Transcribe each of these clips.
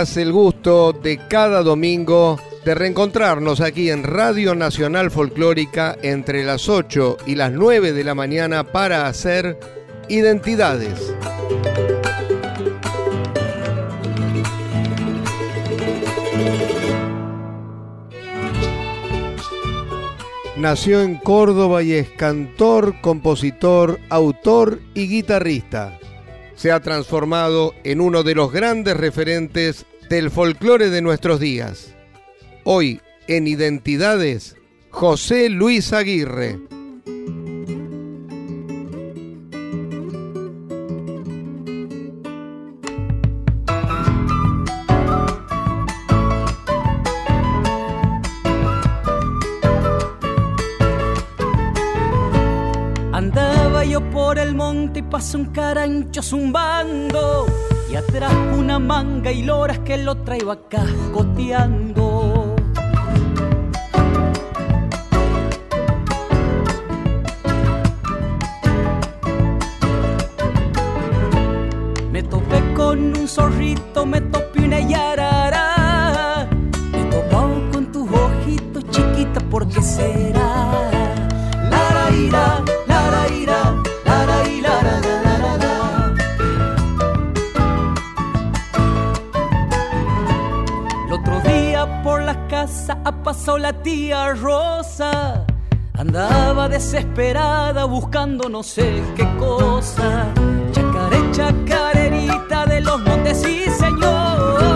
El gusto de cada domingo de reencontrarnos aquí en Radio Nacional Folclórica entre las 8 y las 9 de la mañana para hacer identidades. Nació en Córdoba y es cantor, compositor, autor y guitarrista se ha transformado en uno de los grandes referentes del folclore de nuestros días. Hoy, en Identidades, José Luis Aguirre. pasa un carancho zumbando y atrás una manga y loras que lo traigo acá goteando. Me topé con un zorrito, me topé tía Rosa. Andaba desesperada buscando no sé qué cosa. Chacaré, chacarerita de los montes, sí señor.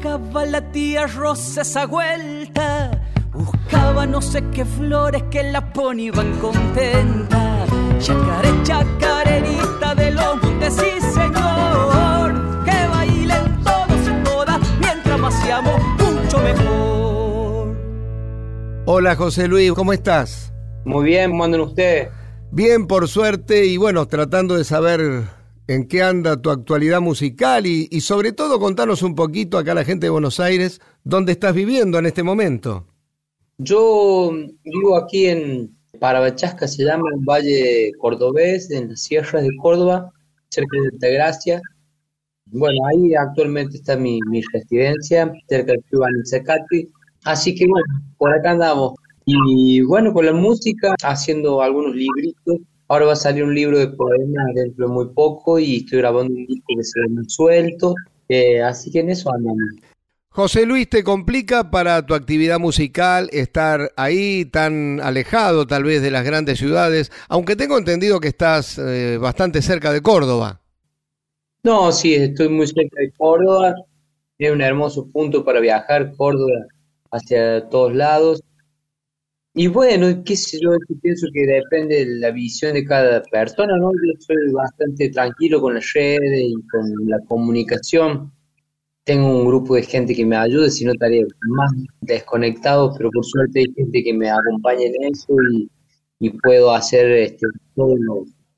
Buscaba la tía Rosa esa vuelta. Buscaba no sé qué flores que la ponían contenta. Chacaré, chacarerita de los montes, sí señor. Que bailen todos y todas mientras maciamos mucho mejor. Hola José Luis, ¿cómo estás? Muy bien, ¿cómo andan ustedes? Bien, por suerte, y bueno, tratando de saber en qué anda tu actualidad musical y, sobre todo contanos un poquito acá a la gente de Buenos Aires, dónde estás viviendo en este momento. Yo vivo aquí en Parabachasca, se llama un valle cordobés, en las sierras de Córdoba, cerca de Altagracia. Bueno, ahí actualmente está mi, residencia, cerca del Club Anizacati. Así que bueno, por acá andamos. Y bueno, con la música, haciendo algunos libritos Ahora va a salir un libro de poemas dentro de muy poco y estoy grabando un disco que se ve suelto. Eh, así que en eso andamos. José Luis, ¿te complica para tu actividad musical estar ahí tan alejado tal vez de las grandes ciudades? Aunque tengo entendido que estás eh, bastante cerca de Córdoba. No, sí, estoy muy cerca de Córdoba. Es un hermoso punto para viajar, Córdoba, hacia todos lados. Y bueno, qué sé yo, pienso que depende de la visión de cada persona, ¿no? Yo soy bastante tranquilo con las redes y con la comunicación. tengo un grupo de gente que me ayude, si no estaría más desconectado, pero por suerte hay gente que me acompaña en eso y, puedo hacer este, todo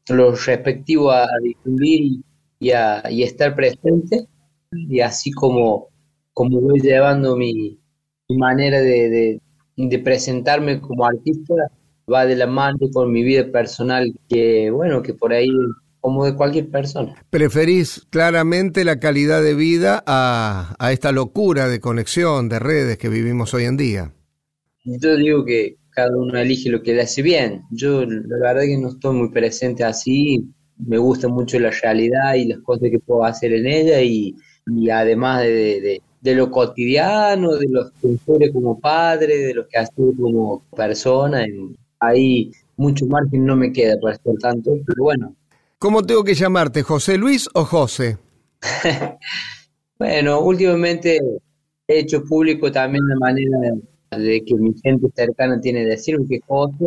lo, respectivo a, difundir y, a, estar presente, y así como, como voy llevando mi, manera de, de presentarme como artista, va de la mano con mi vida personal, que bueno, que por ahí como de cualquier persona. Preferís claramente la calidad de vida a, esta locura de conexión, de redes que vivimos hoy en día. Yo digo que cada uno elige lo que le hace bien. Yo la verdad que no estoy muy presente así, me gusta mucho la realidad y las cosas que puedo hacer en ella y, además de, lo cotidiano, de los que como padre, de lo que hace como persona, ahí mucho margen no me queda para estar tanto, pero bueno, ¿Cómo tengo que llamarte, José Luis o José? bueno, últimamente he hecho público también la manera de que mi gente cercana tiene de decirme que José,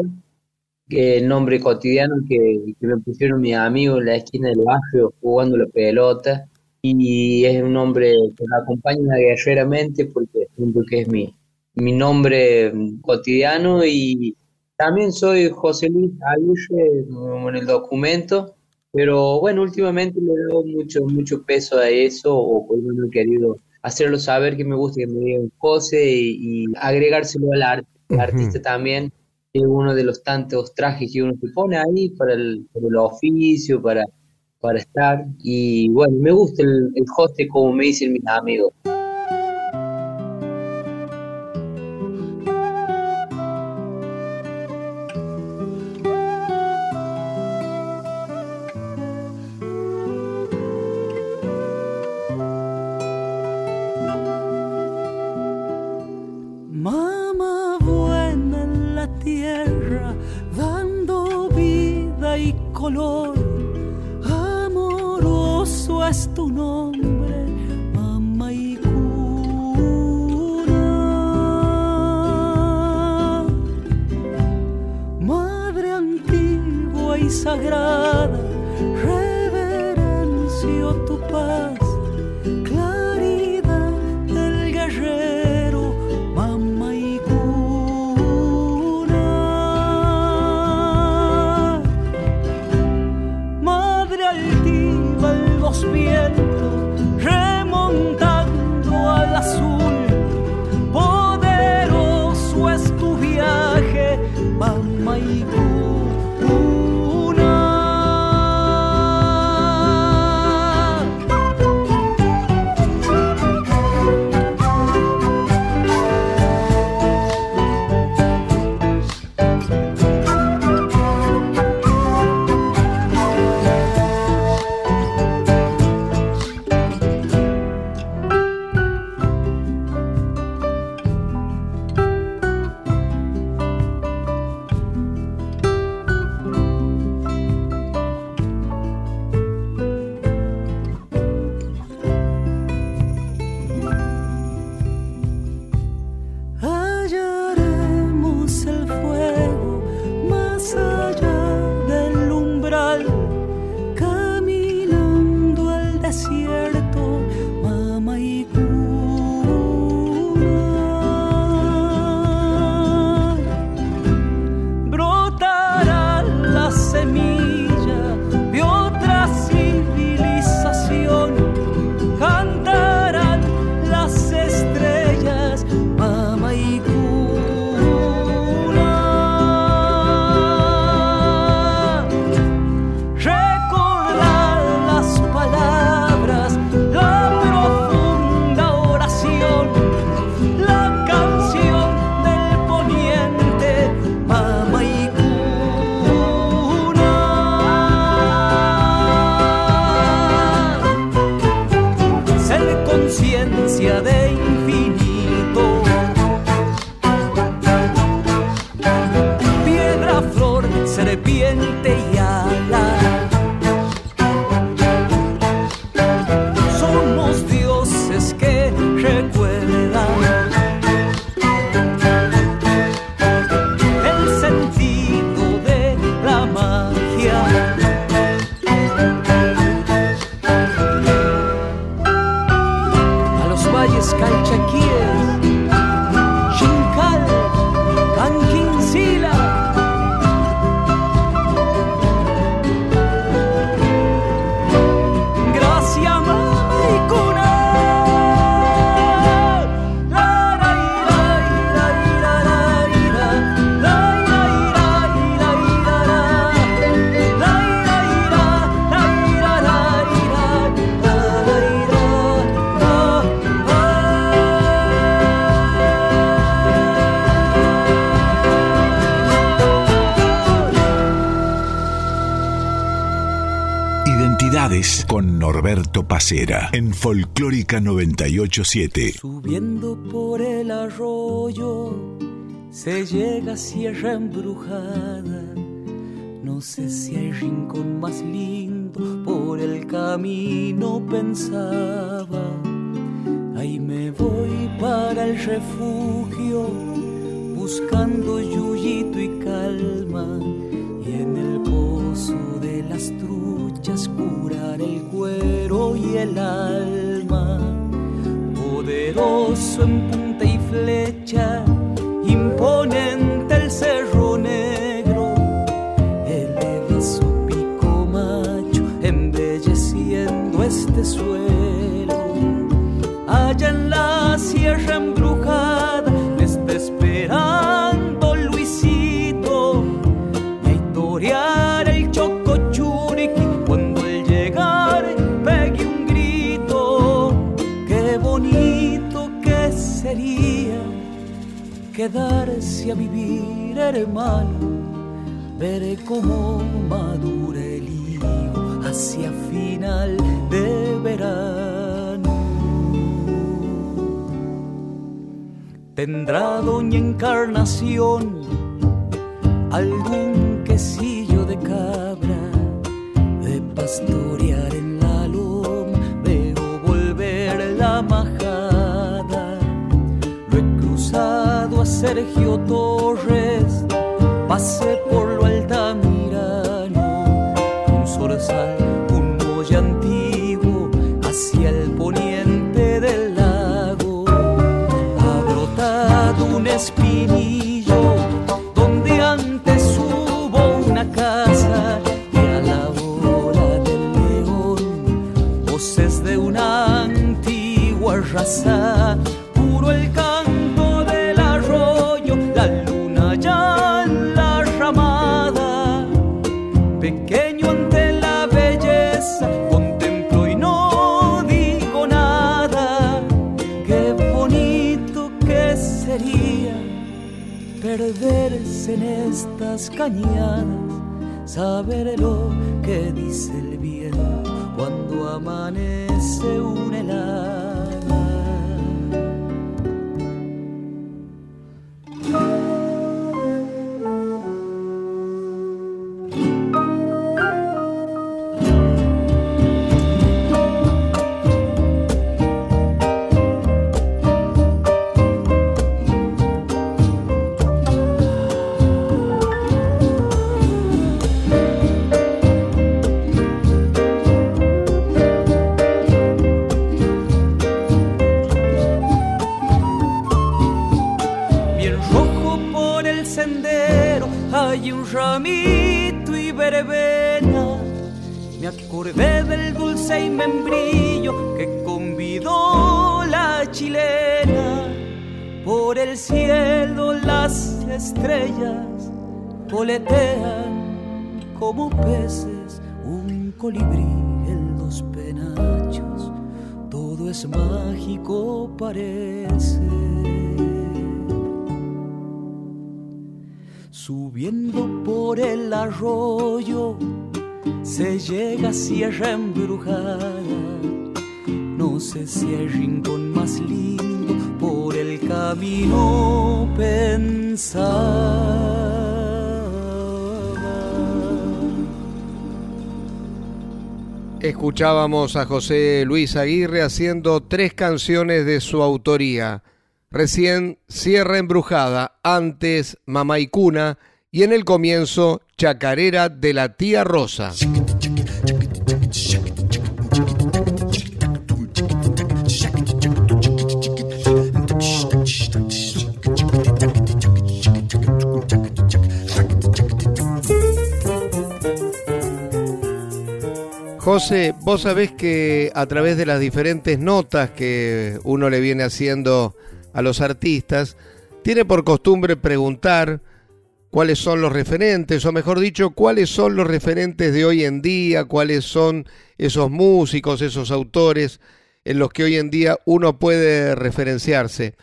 que el nombre cotidiano que, me pusieron mis amigos en la esquina del barrio jugando la pelota, y es un nombre que me acompaña guerreramente porque siento que es mi, mi nombre cotidiano y también soy José Luis Aluche en el documento pero bueno, últimamente le doy mucho, mucho peso a eso, o por no he querido hacerlo saber que me gusta que me digan José y, agregárselo al arte. El artista también es uno de los tantos trajes que uno se pone ahí para el, oficio, para, para estar. Y bueno, me gusta el, el José como me dicen mis amigos. altiva desierto. Pacera en Folclórica 987. Subiendo por el arroyo se llega a Sierra Embrujada. No sé si hay rincón más lindo, por el camino pensaba. Ahí me voy para el refugio, buscando yuyito y calma. Y en el de las truchas curar el cuero y el alma. Poderoso en punta y flecha imponente el cerro negro, eleva su pico macho, embelleciendo este suelo. Allá en la sierra quedarse a vivir, hermano. Veré cómo madura el higo hacia final de verano. Tendrá doña Encarnación algún quesillo de cabra de pastorear en Sergio Torres, pasé estas cañadas, saber lo que dice el viento cuando amanece un helada. Hay un ramito y verbena. Me acordé del dulce y membrillo que convidó la chilena. Por el cielo las estrellas voletean como peces, un colibrí en los penachos. Todo es mágico, parece. Subiendo por el arroyo se llega a sierra embrujada. No sé si hay rincón más lindo por el camino pensaba. Escuchábamos a José Luis Aguirre haciendo tres canciones de su autoría. Recién Sierra Embrujada, antes Mamá y Cuna y en el comienzo Chacarera de la Tía Rosa. José, vos sabés que a través de las diferentes notas que uno le viene haciendo a los artistas, tiene por costumbre preguntar cuáles son los referentes, o mejor dicho, cuáles son los referentes de hoy en día, cuáles son esos músicos, esos autores en los que hoy en día uno puede referenciarse.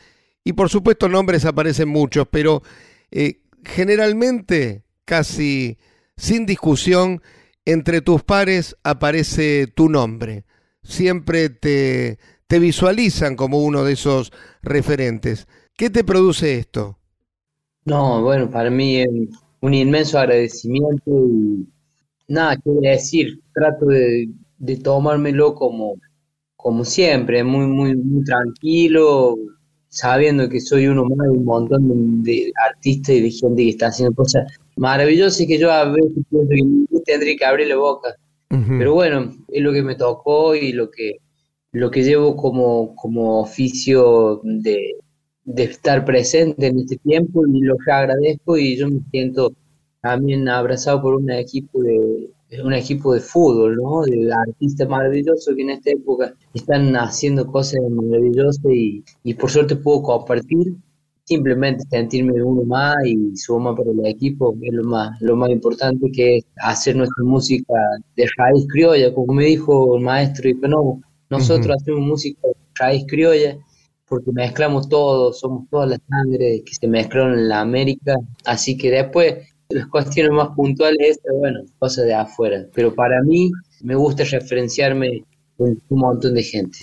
Y por supuesto nombres aparecen muchos, pero eh, generalmente, casi sin discusión, entre tus pares aparece tu nombre. Siempre te, te visualizan como uno de esos referentes. ¿Qué te produce esto? No, bueno, para mí es un inmenso agradecimiento y nada que decir. Trato de, de tomármelo como, como siempre, muy, muy, muy tranquilo, sabiendo que soy uno más de un montón de, artistas y de gente que está haciendo cosas maravillosas y que yo a veces pienso que tendría que abrir la boca. Pero bueno, es lo que me tocó y lo que, lo que llevo como, como oficio de, de estar presente en este tiempo y lo que agradezco y yo me siento también abrazado por un equipo de un equipo de fútbol, ¿no? De artistas maravillosos que en esta época están haciendo cosas maravillosas y, y por suerte puedo compartir simplemente sentirme uno más y suma para el equipo es lo más lo más importante que es hacer nuestra música de raíz criolla como me dijo el maestro nosotros hacemos música de raíz criolla porque mezclamos todo, somos todas las sangre que se mezclaron en la América, así que después las cuestiones más puntuales, bueno, cosas de afuera, pero para mí me gusta referenciarme con un montón de gente.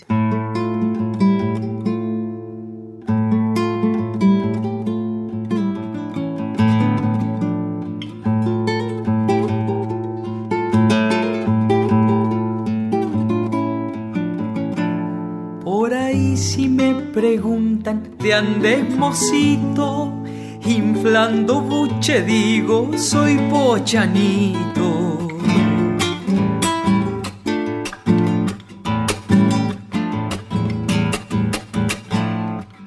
Andes inflando buche digo soy pochanito.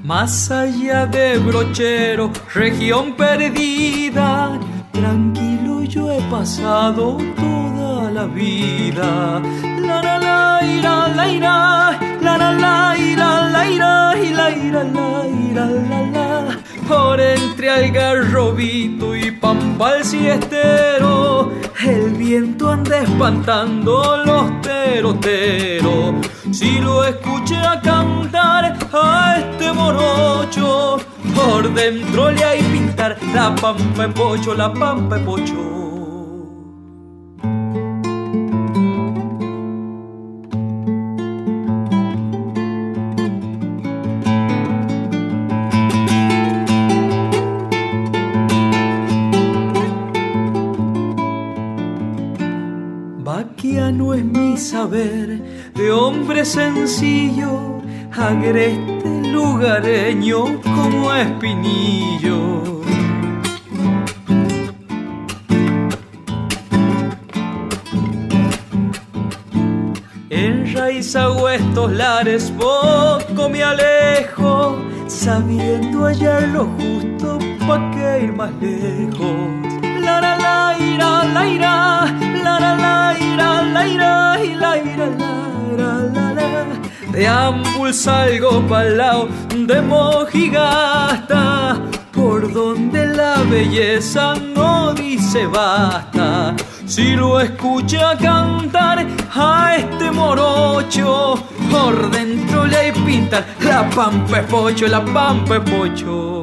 Más allá de brochero, región perdida, tranquilo yo he pasado toda la vida. La la la ira, la ira, la la la ira, la ira, y la ira, la ira, la la. Por entre algarrobito y pampa siestero, el viento anda espantando los teroteros. Si lo escuché a cantar a este morocho, por dentro le hay pintar la pampa en pocho, la pampa en pocho. Sencillo, agreste lugareño como espinillo. Enraizado estos lares, poco me alejo, sabiendo hallar lo justo pa' que ir más lejos la la la ira la ira la la la ira la ira y la ira la la de ambul salgo pa'l lado de mojigasta por donde la belleza no dice basta. Si lo escucha cantar a este morocho por dentro le pintan la pampa pocho la pampa pocho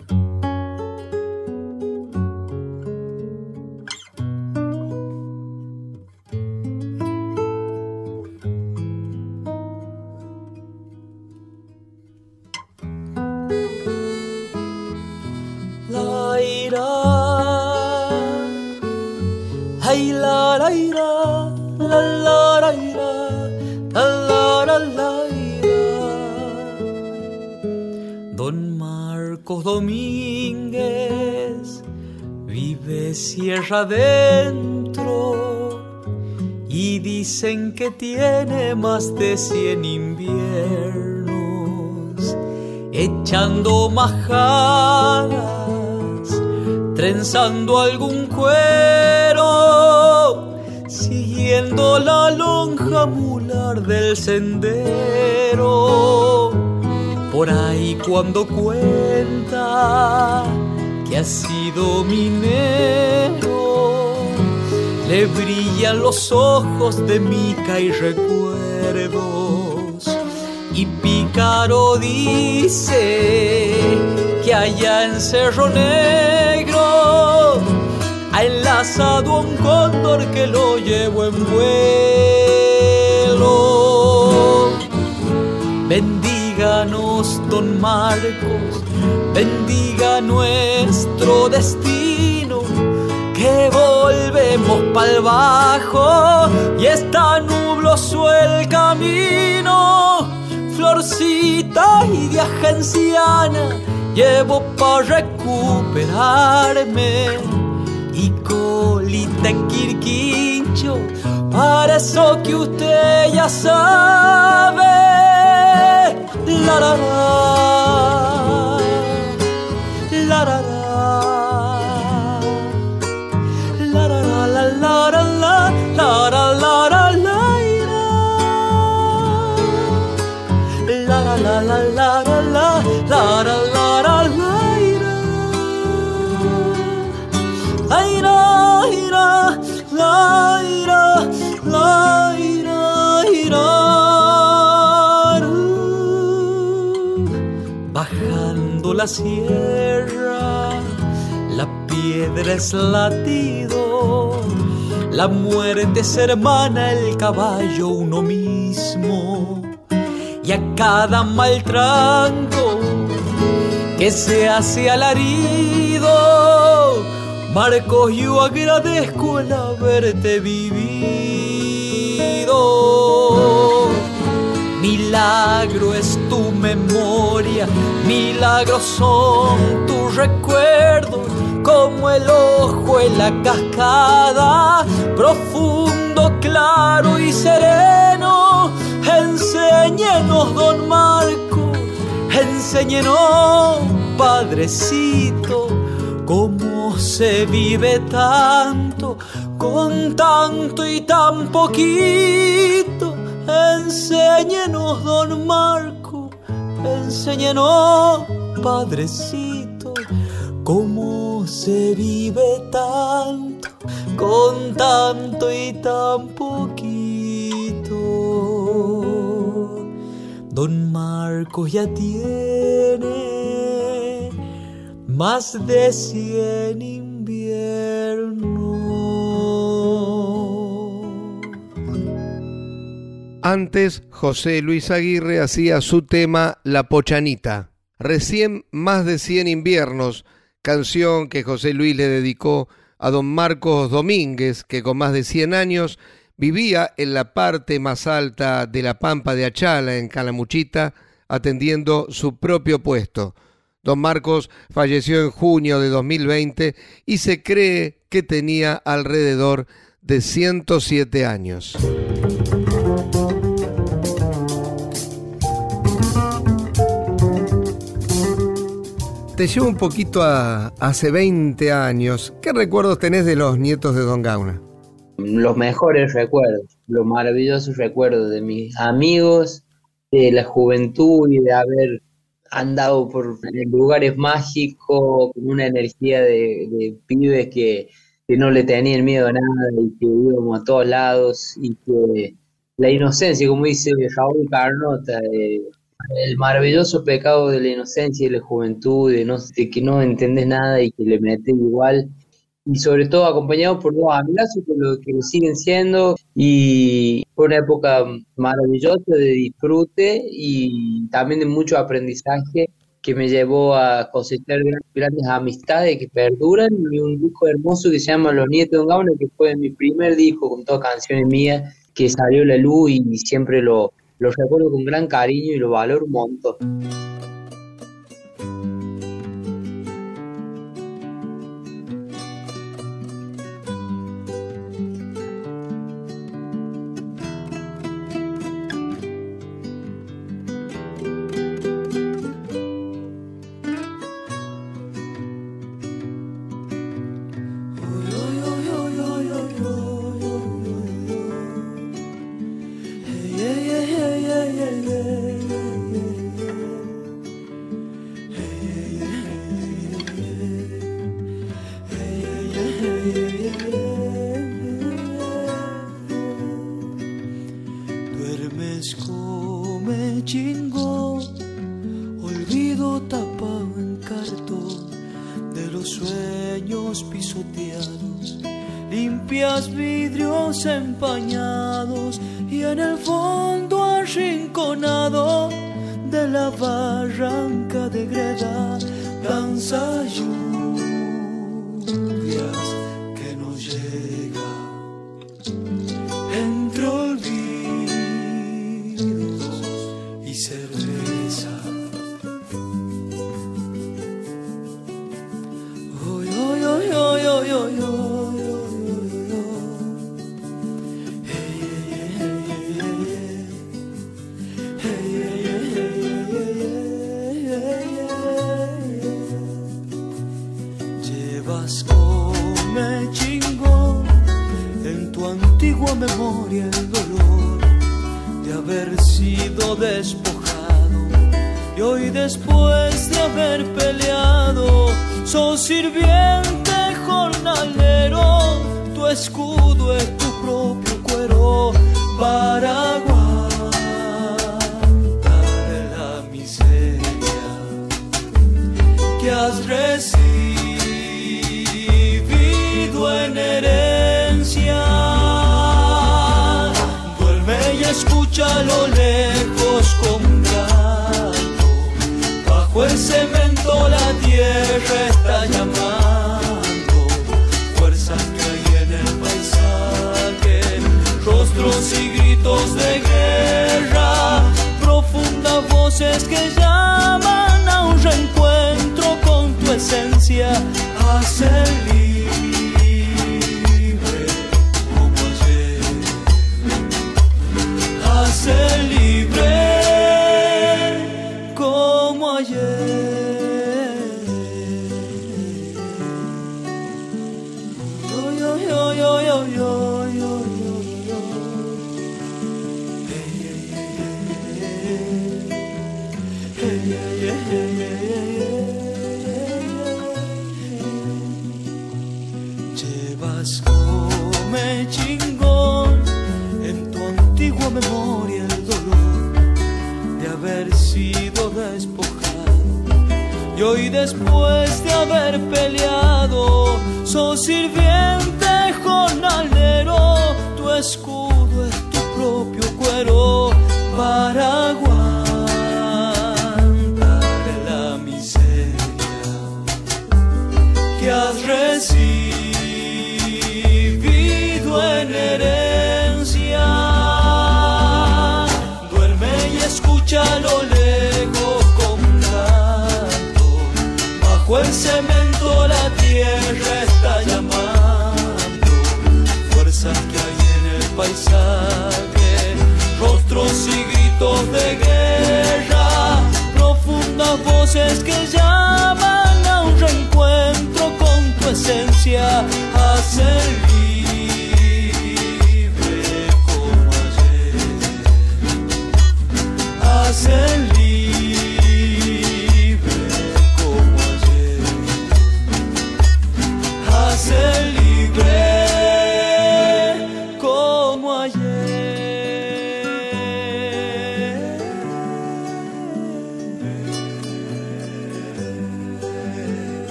Adentro y dicen que tiene más de cien inviernos echando majadas, trenzando algún cuero, siguiendo la lonja mular del sendero. Por ahí cuando cuenta que ha sido minero. Le brillan los ojos de mica y recuerdos Y Pícaro dice que allá en Cerro Negro ha enlazado un cóndor que lo llevó en vuelo. Bendíganos, don Marcos, bendiga nuestro destino, volvemos pa'l bajo y está nubloso el camino. Florcita y de agenciana llevo para recuperarme y colita quirquincho, para eso que usted ya sabe. La la la, la la la la la la la la la la la la ira. Bajando la sierra, la piedra es latido, la muerte es hermana, el caballo uno mismo. Y a cada mal tranco que se hace alarido, Marcos, yo agradezco el haberte vivido. Milagro es tu memoria, milagros son tus recuerdos, como el ojo en la cascada, profundo, claro y sereno. Enséñenos, don Marco, enséñenos, padrecito, cómo se vive tanto, con tanto y tan poquito. Enséñenos, don Marco, enséñenos, padrecito, cómo se vive tanto, con tanto y tan poquito. Don Marcos ya tiene más de cien inviernos. Antes, José Luis Aguirre hacía su tema La Pochanita. Recién más de 100 inviernos, canción que José Luis le dedicó a don Marcos Domínguez, que con más de 100 años vivía en la parte más alta de la pampa de Achala, en Calamuchita, atendiendo su propio puesto. Don Marcos falleció en junio de 2020 y se cree que tenía alrededor de 107 años. Te llevo un poquito a hace 20 años. ¿Qué recuerdos tenés de los nietos de Don Gauna? Los mejores recuerdos, los maravillosos recuerdos de mis amigos, de la juventud y de haber andado por lugares mágicos con una energía de, pibes que, que, no le tenían miedo a nada y que íbamos a todos lados y que la inocencia, como dice Raúl Carnota, eh, el maravilloso pecado de la inocencia y de la juventud, de, no, de que no entendés nada y que le metes igual, y sobre todo acompañado por dos amigazos que lo que siguen siendo. Y fue una época maravillosa de disfrute y también de mucho aprendizaje que me llevó a cosechar grandes amistades que perduran y un disco hermoso que se llama Los Nietos de Don Gauna que fue mi primer disco con todas canciones mías que salió la luz y siempre lo, lo recuerdo con gran cariño y lo valoro un montón.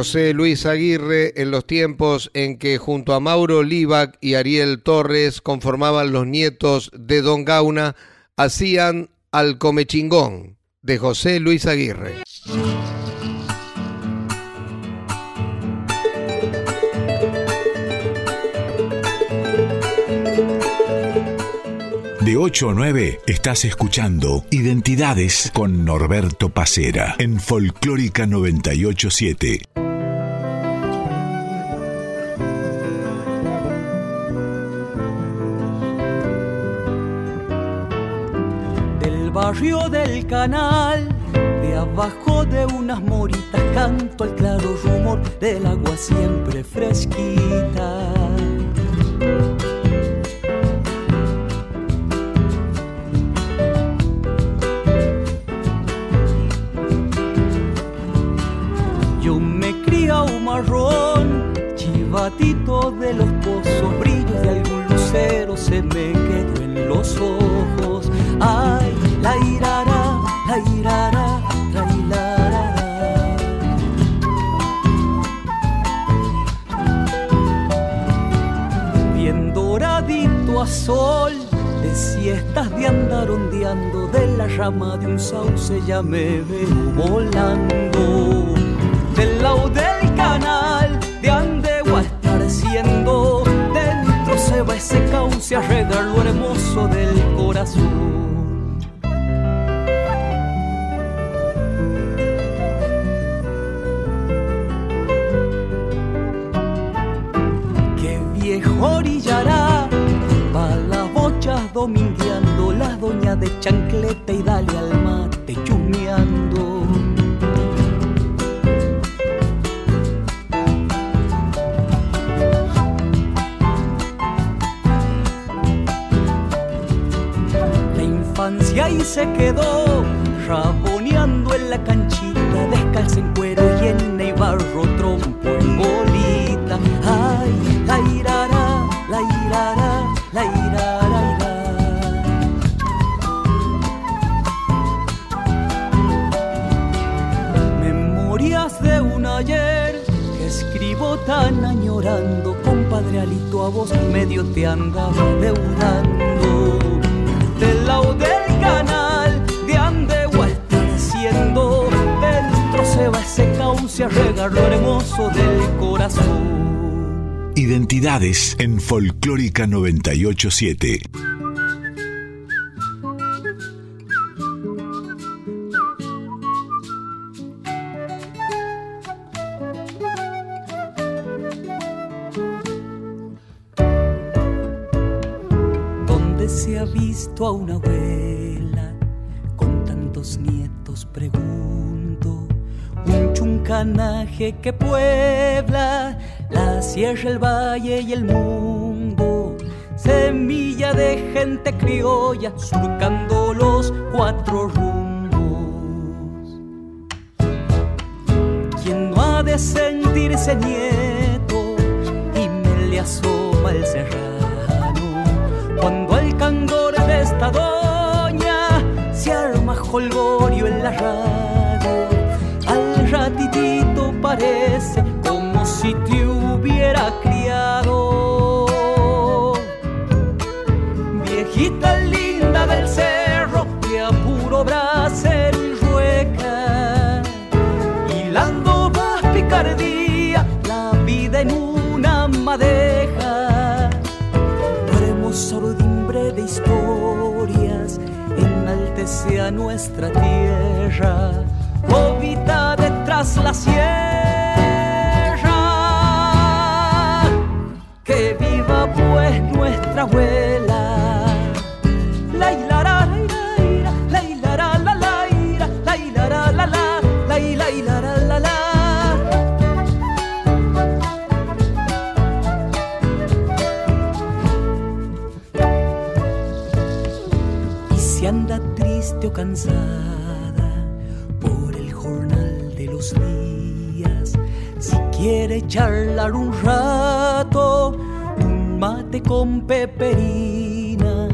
José Luis Aguirre en los tiempos en que junto a Mauro Libac y Ariel Torres conformaban los nietos de Don Gauna, hacían Al Comechingón de José Luis Aguirre. De 8 a 9 estás escuchando Identidades con Norberto Pacera en Folclórica 987. Barrio del canal, de abajo de unas moritas canto el claro rumor del agua siempre fresquita. Yo me cría un marrón chivatito de los pozos, brillo de algún lucero se me quedó en los ojos. Ay, la irara, la irara, la irara. Bien doradito a sol, de siestas de andar ondeando, de la rama de un sauce ya me veo volando. Del lado del canal de Andegua estar siendo, dentro se va ese cauce a regar lo hermoso del corazón. Domingueando las doñas de chancleta y dale al mate chusmeando. La infancia ahí se quedó raboneando medio te andaba deudando. Del lado del canal de Andegua estar siendo, dentro se va ese cauce a regar lo hermoso del corazón. Identidades en Folclórica 987. Se ha visto a una abuela con tantos nietos? Pregunto. Un chuncanaje que puebla la sierra, el valle y el mundo. Semilla de gente criolla surcando los cuatro rumbos. ¿Quién no ha de sentirse nieto y me le asoma el serrano? Jolgorio en la radio, al ratitito parece nuestra tierra, habita detrás la sierra. Que viva pues nuestra abuela. Cansada por el jornal de los días, si quiere charlar un rato, un mate con peperina,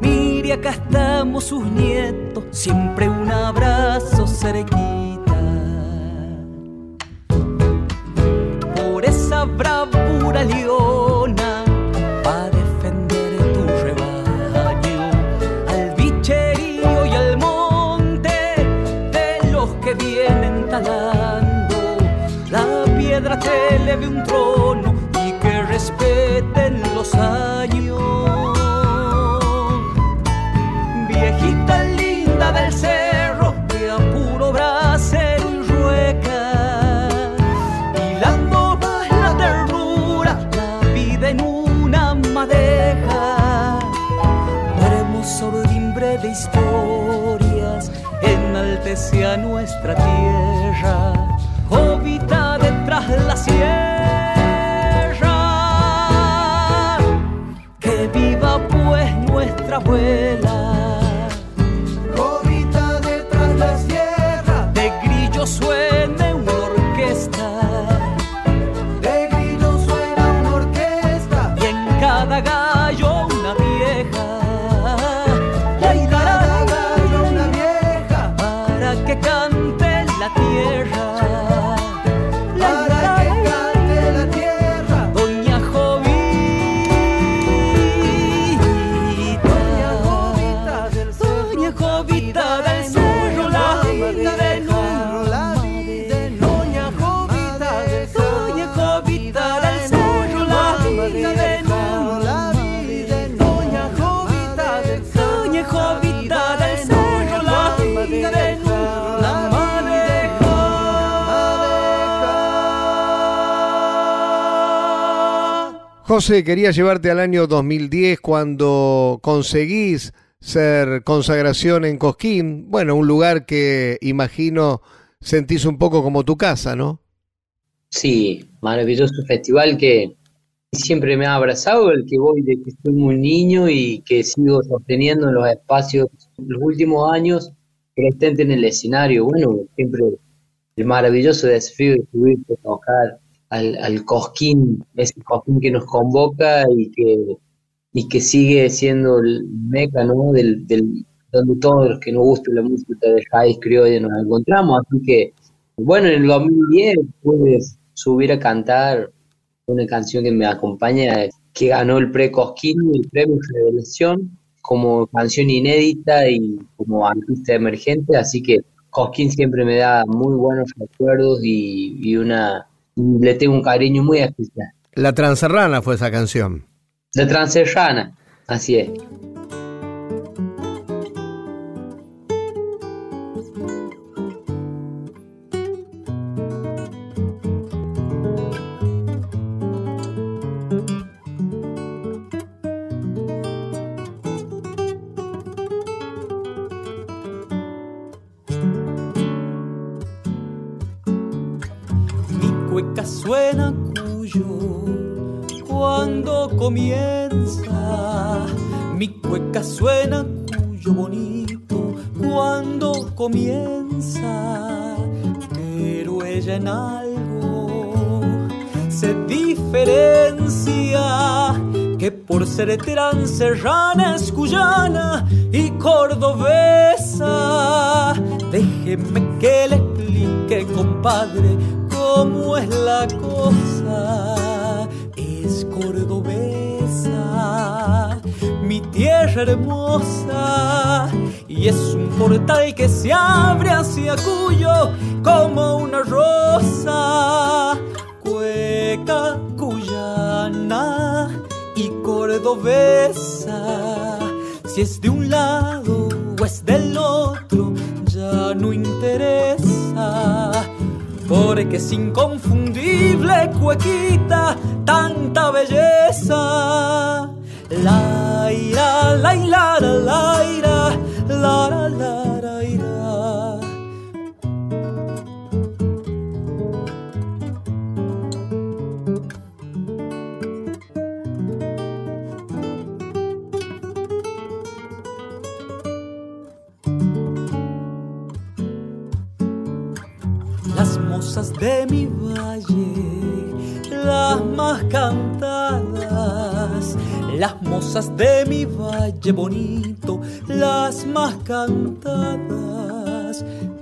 mire acá estamos sus nietos, siempre un abrazo cerquita. Por esa bravura leona, le un trono y que respeten los años. Viejita linda del cerro, que a puro bracer rueca, hilando más la ternura, la vida en una madeja hermoso ordimbre de historias enaltece a nuestra tierra, abuela. José, quería llevarte al año 2010 cuando conseguís ser consagración en Cosquín. Bueno, un lugar que imagino sentís un poco como tu casa, ¿no? Sí, maravilloso festival que siempre me ha abrazado, el que voy desde que estoy muy niño y que sigo sosteniendo en los espacios los últimos años presente en el escenario. Bueno, siempre el maravilloso desafío de subir a tocar al, al cosquín, ese cosquín que nos convoca y que, y que sigue siendo el meca, ¿no? Del, del, donde todos los que nos gusta la música de raíz criolla nos encontramos. Así que, bueno, en el 2010 puedes subir a cantar una canción que me acompaña, que ganó el pre-Cosquín, el premio Revelación, como canción inédita y como artista emergente, así que Cosquín siempre me da muy buenos recuerdos y, y una le tengo un cariño muy especial. La Transerrana fue esa canción. La Transerrana, así es. Comienza, mi cueca suena cuyo bonito cuando comienza, pero ella en algo se diferencia que por ser transerrana es cuyana y cordobesa. Déjeme que le explique, compadre, cómo es la cosa. Cordobesa, mi tierra hermosa, y es un portal que se abre hacia Cuyo como una rosa, cueca cuyana y cordobesa, si es de un lado o es del otro, ya no interesa porque es inconfundible cuequita tanta belleza. La ira, la ira, la ira, la la la De mi valle, las más cantadas, las mozas de mi valle bonito, las más cantadas,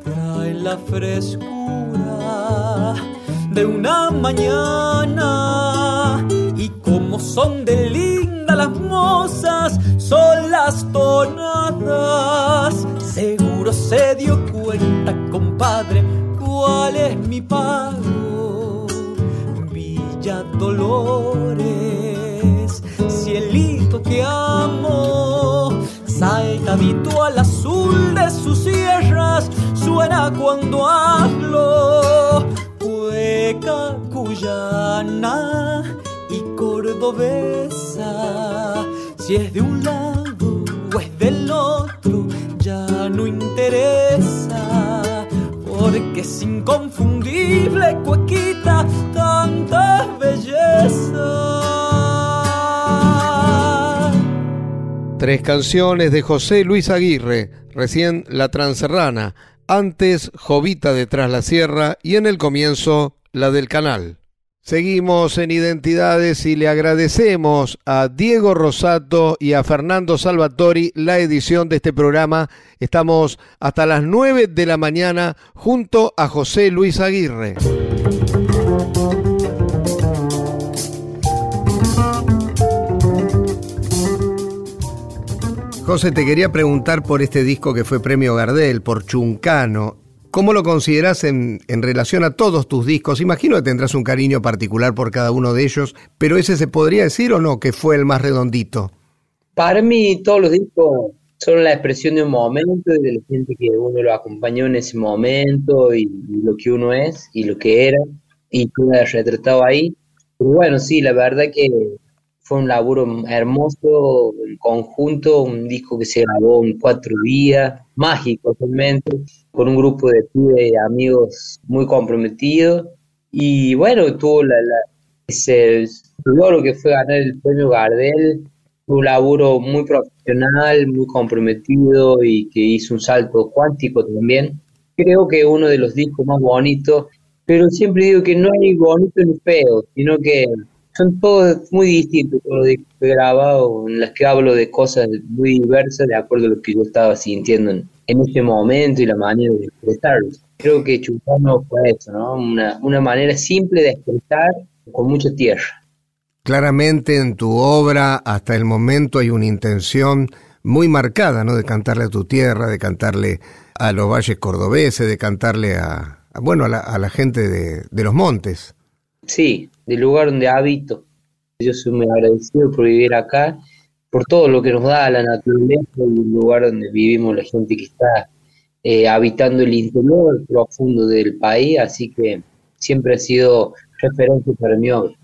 traen la frescura de una mañana y como son de linda las mozas, son las tonadas. Seguro se dio mi pago. Villa Dolores, cielito que amo, saltadito al azul de sus sierras, suena cuando hablo. Cueca cuyana y cordobesa, si es de un lado o es del otro, ya no interesa porque es inconfundible, cuequita, tanta belleza. Tres canciones de José Luis Aguirre, recién La Transerrana, antes Jovita detrás la sierra y en el comienzo la del canal. Seguimos en Identidades y le agradecemos a Diego Rosato y a Fernando Salvatori la edición de este programa. Estamos hasta las 9 de la mañana junto a José Luis Aguirre. José, te quería preguntar por este disco que fue Premio Gardel, por Chuncano. ¿Cómo lo consideras en, relación a todos tus discos? Imagino que tendrás un cariño particular por cada uno de ellos, pero ese se podría decir o no que fue el más redondito. Para mí todos los discos son la expresión de un momento y de la gente que uno lo acompañó en ese momento y, y lo que uno es y lo que era y que uno ha retratado ahí. Pero bueno, sí, la verdad que fue un laburo hermoso, en conjunto, un disco que se grabó en cuatro días, mágico realmente, con un grupo de amigos muy comprometidos. Y bueno, tuvo la, ese logro que fue ganar el premio Gardel, un laburo muy profesional, muy comprometido y que hizo un salto cuántico también. Creo que uno de los discos más bonitos, pero siempre digo que no hay bonito ni feo, sino que son todos muy distintos los discos que he grabado, en las que hablo de cosas muy diversas de acuerdo a lo que yo estaba sintiendo en, ese momento y la manera de expresarlos. Creo que Chupano fue eso, ¿no? Una, una manera simple de expresar con mucha tierra. Claramente en tu obra hasta el momento hay una intención muy marcada, ¿no? De cantarle a tu tierra, de cantarle a los valles cordobeses, de cantarle a, bueno, a la, gente de, de, los montes. Sí, del lugar donde habito. Yo soy muy agradecido por vivir acá, por todo lo que nos da la naturaleza y el lugar donde vivimos la gente que está eh, habitando el interior profundo del país, así que siempre ha sido referencia para mi obra.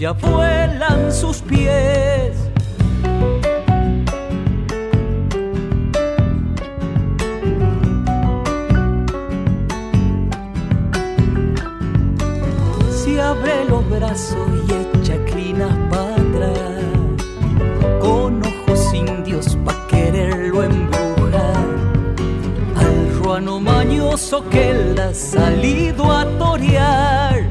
Ya vuelan sus pies. Mañoso que él ha salido a torear.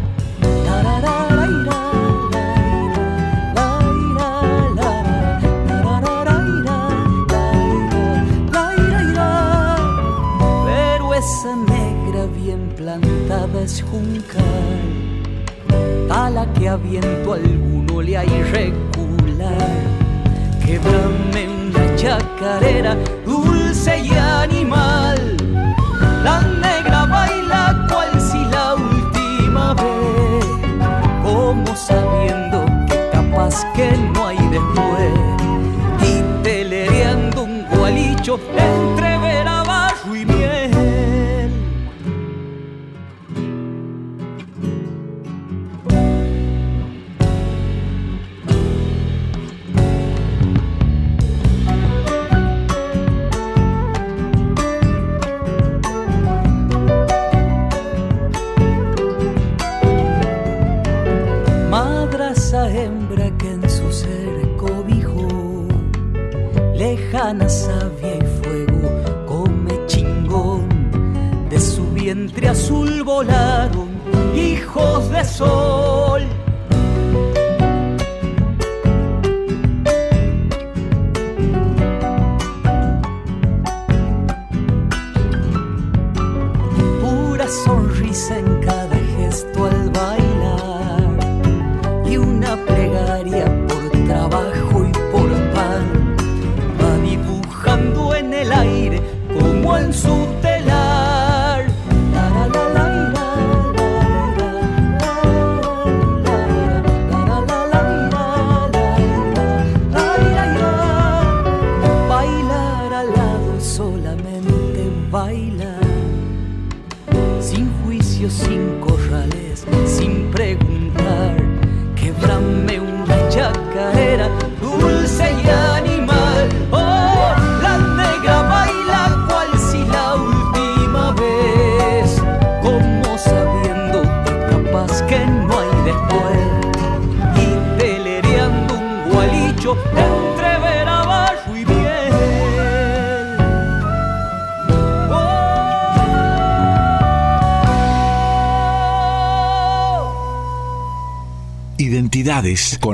es juncal, tala que a viento alguno le hay recular. Quebrame una chacarera dulce y animal. La negra baila cual si la última vez, como sabiendo que capaz que no hay después. Y telereando un gualicho entre vientre azul volaron hijos de sol.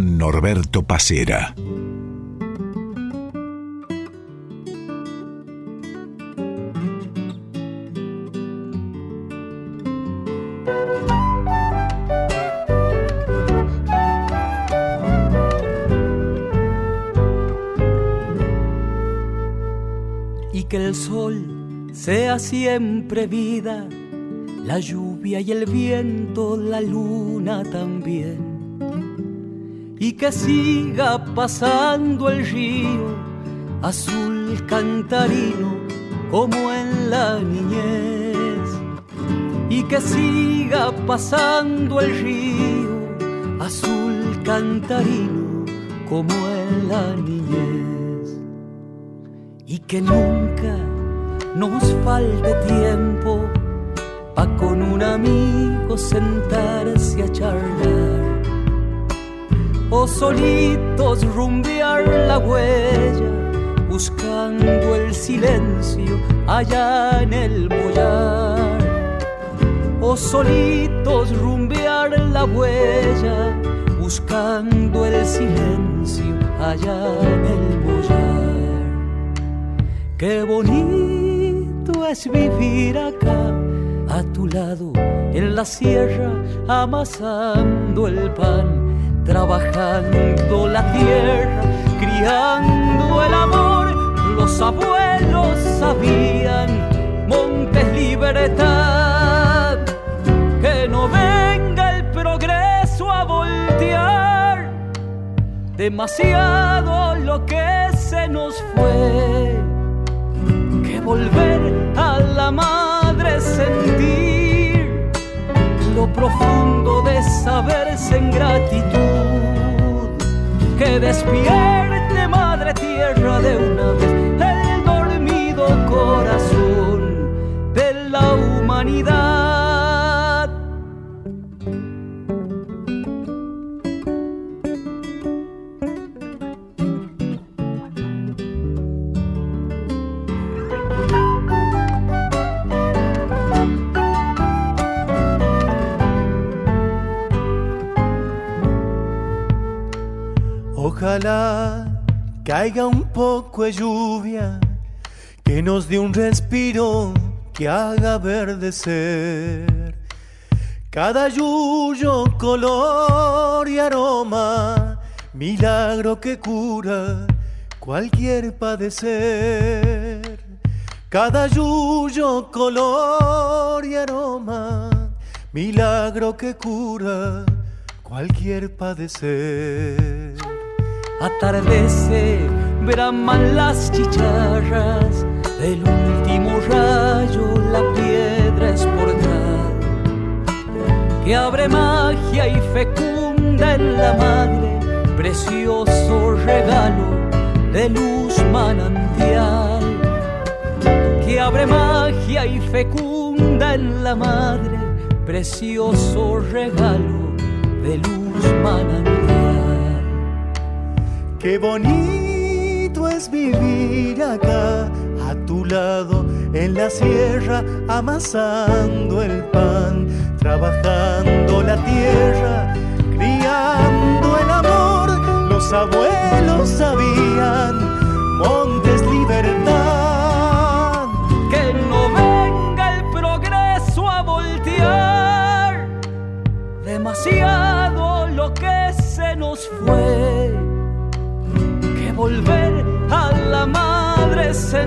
Norberto Pacera. Y que el sol sea siempre vida, la lluvia y el viento, la luna también y que siga pasando el río azul cantarino como en la niñez. Y que siga pasando el río azul cantarino como en la niñez. Y que nunca nos falte tiempo pa' con un amigo sentarse a charlar. O solitos rumbear la huella, buscando el silencio allá en el mollar. O solitos rumbear la huella, buscando el silencio allá en el mollar. Qué bonito es vivir acá a tu lado en la sierra amasando el pan, trabajando la tierra, criando el amor. Los abuelos sabían, montes libertad, que no venga el progreso a voltear, demasiado lo que se nos fue, que volver a la madre sentir lo profundo de saberse en gratitud. Que despierte madre tierra lluvia que nos dé un respiro que haga verdecer cada yuyo, color y aroma, milagro que cura cualquier padecer. Cada yuyo, color y aroma, milagro que cura cualquier padecer. Atardece, braman las chicharras. Del último rayo, la piedra es portal que abre magia y fecunda en la madre, precioso regalo de luz manantial que abre magia y fecunda en la madre, precioso regalo de luz manantial. Qué bonito es vivir acá a tu lado en la sierra, amasando el pan, trabajando la tierra, criando el amor. Los abuelos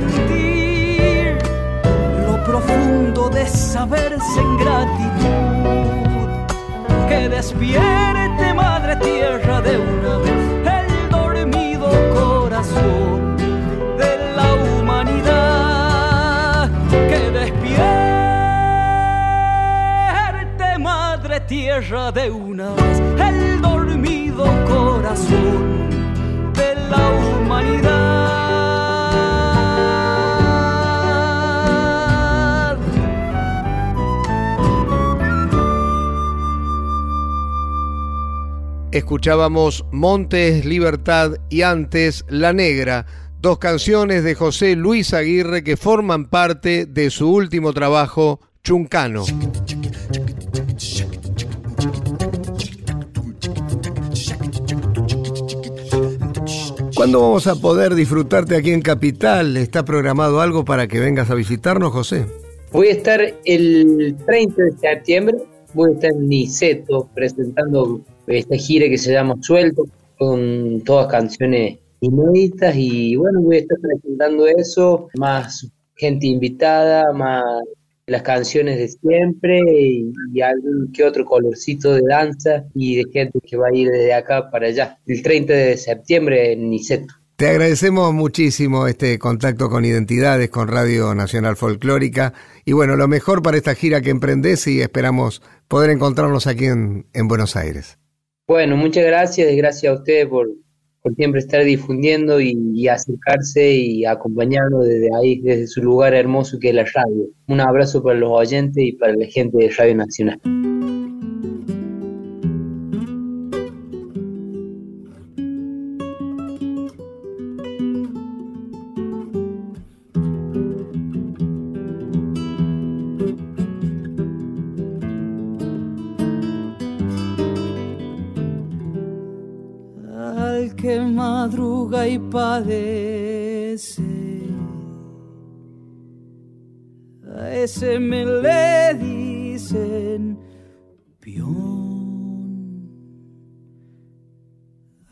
sentir lo profundo de saberse en gratitud. Que despierte madre tierra de una vez el dormido corazón de la humanidad. Que despierte madre tierra de una vez el dormido corazón de la humanidad. Escuchábamos Montes, Libertad y antes La Negra, dos canciones de José Luis Aguirre que forman parte de su último trabajo, Chuncano. ¿Cuándo vamos a poder disfrutarte aquí en Capital? ¿Está programado algo para que vengas a visitarnos, José? Voy a estar el 30 de septiembre, voy a estar en Niceto presentando esta gira que se llama Suelto, con todas canciones inéditas y bueno, voy a estar presentando eso, más gente invitada, más las canciones de siempre y, algún que otro colorcito de danza y de gente que va a ir desde acá para allá, el 30 de septiembre en Niceto. Te agradecemos muchísimo este contacto con Identidades, con Radio Nacional Folclórica y bueno, lo mejor para esta gira que emprendes y esperamos poder encontrarnos aquí en, en Buenos Aires. Bueno, muchas gracias y gracias a ustedes por, por siempre estar difundiendo y, acercarse y acompañarnos desde ahí, desde su lugar hermoso que es la radio. Un abrazo para los oyentes y para la gente de Radio Nacional. A ese me le dicen peón.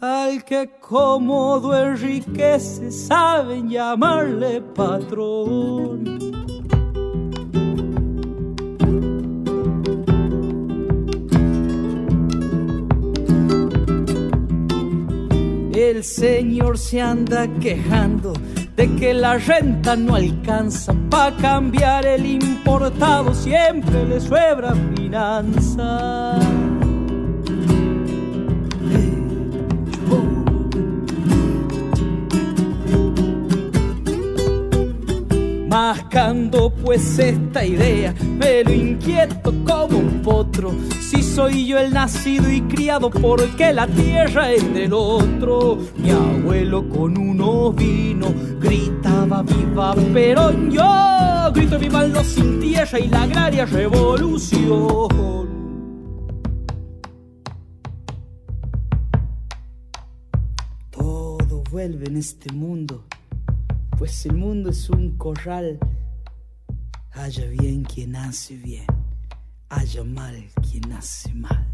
Al que cómodo enriquece saben llamarle patrón. El señor se anda quejando de que la renta no alcanza para cambiar el importado, siempre le sobra finanza. Mascando pues esta idea, me lo inquieto como un Si soy yo el nacido y criado, porque la tierra es del otro. Mi abuelo con uno vino gritaba viva Perón. Yo grito viva los sin tierra y la agraria revolución. Todo vuelve en este mundo pues el mundo es un corral. Haya bien quien hace bien, haya mal quien hace mal.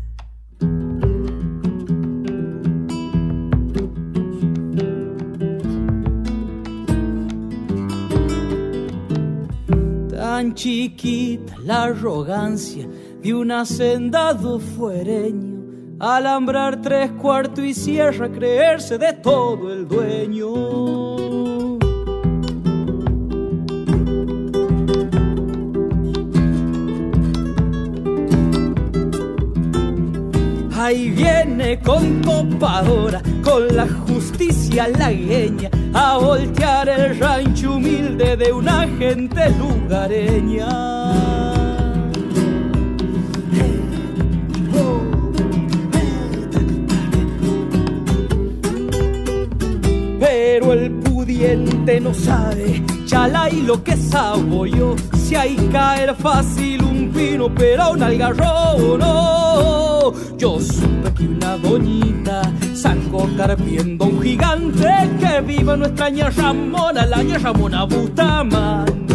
Tan chiquita la arrogancia de un hacendado fuereño, alambrar tres cuartos y cierra, creerse de todo el dueño. Ahí viene con copadora, con la justicia lagueña, a voltear el rancho humilde de una gente lugareña. Pero el pudiente no sabe, chala y lo que sabo yo, si hay caer fácil un pino, pero un algarrobo no. Yo supe que una doñita sacó carpiendo un gigante que viva nuestra ña Ramona, la ña Ramona Bustamante.